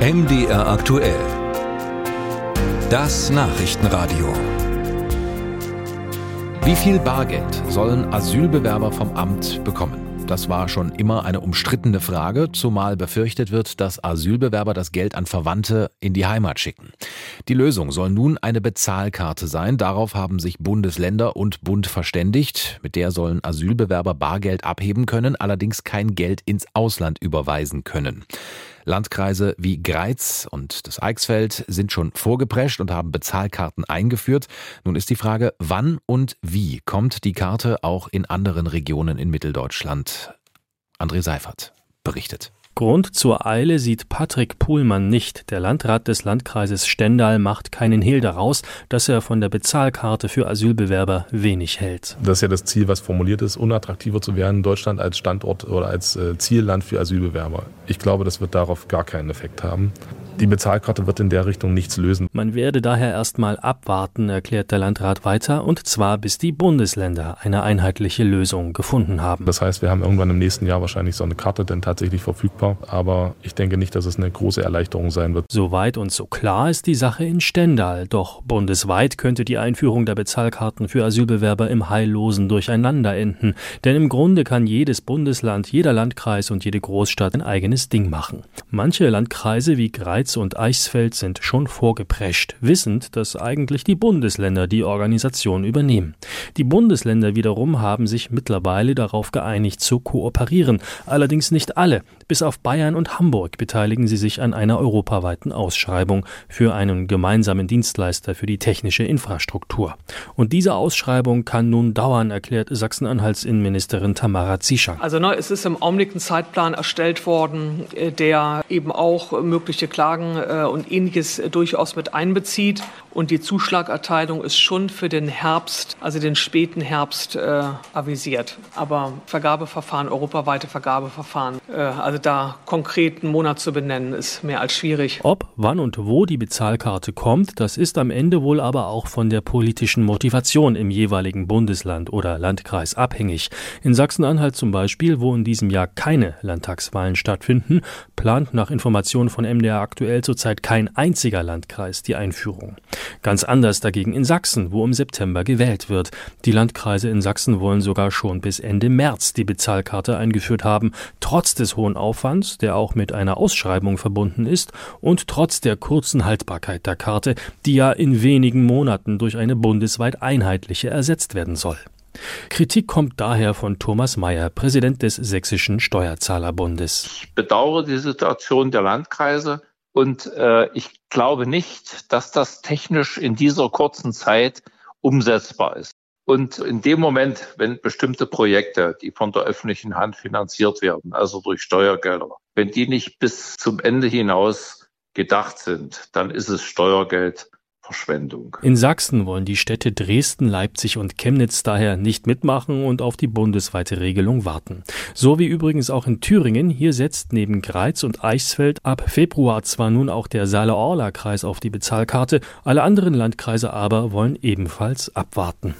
MDR aktuell. Das Nachrichtenradio. Wie viel Bargeld sollen Asylbewerber vom Amt bekommen? Das war schon immer eine umstrittene Frage, zumal befürchtet wird, dass Asylbewerber das Geld an Verwandte in die Heimat schicken. Die Lösung soll nun eine Bezahlkarte sein. Darauf haben sich Bundesländer und Bund verständigt. Mit der sollen Asylbewerber Bargeld abheben können, allerdings kein Geld ins Ausland überweisen können. Landkreise wie Greiz und das Eichsfeld sind schon vorgeprescht und haben Bezahlkarten eingeführt. Nun ist die Frage, wann und wie kommt die Karte auch in anderen Regionen in Mitteldeutschland? André Seifert berichtet. Grund zur Eile sieht Patrick Puhlmann nicht. Der Landrat des Landkreises Stendal macht keinen Hehl daraus, dass er von der Bezahlkarte für Asylbewerber wenig hält. Das ist ja das Ziel, was formuliert ist, unattraktiver zu werden, Deutschland als Standort oder als äh, Zielland für Asylbewerber. Ich glaube, das wird darauf gar keinen Effekt haben. Die Bezahlkarte wird in der Richtung nichts lösen. Man werde daher erstmal abwarten, erklärt der Landrat weiter, und zwar bis die Bundesländer eine einheitliche Lösung gefunden haben. Das heißt, wir haben irgendwann im nächsten Jahr wahrscheinlich so eine Karte denn tatsächlich verfügbar, aber ich denke nicht, dass es eine große Erleichterung sein wird. Soweit und so klar ist die Sache in Stendal, doch bundesweit könnte die Einführung der Bezahlkarten für Asylbewerber im heillosen Durcheinander enden, denn im Grunde kann jedes Bundesland, jeder Landkreis und jede Großstadt ein eigenes Ding machen. Manche Landkreise wie Greiz und Eichsfeld sind schon vorgeprescht, wissend, dass eigentlich die Bundesländer die Organisation übernehmen. Die Bundesländer wiederum haben sich mittlerweile darauf geeinigt zu kooperieren, allerdings nicht alle. Bis auf Bayern und Hamburg beteiligen sie sich an einer europaweiten Ausschreibung für einen gemeinsamen Dienstleister für die technische Infrastruktur. Und diese Ausschreibung kann nun dauern, erklärt Sachsen-Anhalts Innenministerin Tamara Zieschank. Also ne, es ist im Augenblick ein Zeitplan erstellt worden, äh, der eben auch mögliche Klagen äh, und ähnliches durchaus mit einbezieht. Und die Zuschlagerteilung ist schon für den Herbst, also den späten Herbst, äh, avisiert. Aber Vergabeverfahren, europaweite Vergabeverfahren, äh, also da konkret einen Monat zu benennen, ist mehr als schwierig. Ob, wann und wo die Bezahlkarte kommt, das ist am Ende wohl aber auch von der politischen Motivation im jeweiligen Bundesland oder Landkreis abhängig. In Sachsen-Anhalt zum Beispiel, wo in diesem Jahr keine Landtagswahlen stattfinden, plant nach Informationen von MDR aktuell zurzeit kein einziger Landkreis die Einführung. Ganz anders dagegen in Sachsen, wo im September gewählt wird. Die Landkreise in Sachsen wollen sogar schon bis Ende März die Bezahlkarte eingeführt haben, trotz des hohen Aufwands, der auch mit einer Ausschreibung verbunden ist, und trotz der kurzen Haltbarkeit der Karte, die ja in wenigen Monaten durch eine bundesweit einheitliche ersetzt werden soll. Kritik kommt daher von Thomas Mayer, Präsident des Sächsischen Steuerzahlerbundes. Ich bedauere die Situation der Landkreise und äh, ich glaube nicht, dass das technisch in dieser kurzen Zeit umsetzbar ist. Und in dem Moment, wenn bestimmte Projekte, die von der öffentlichen Hand finanziert werden, also durch Steuergelder, wenn die nicht bis zum Ende hinaus gedacht sind, dann ist es Steuergeld, Verschwendung. In Sachsen wollen die Städte Dresden, Leipzig und Chemnitz daher nicht mitmachen und auf die bundesweite Regelung warten. So wie übrigens auch in Thüringen. Hier setzt neben Greiz und Eichsfeld ab Februar zwar nun auch der Saale-Orla-Kreis auf die Bezahlkarte, alle anderen Landkreise aber wollen ebenfalls abwarten.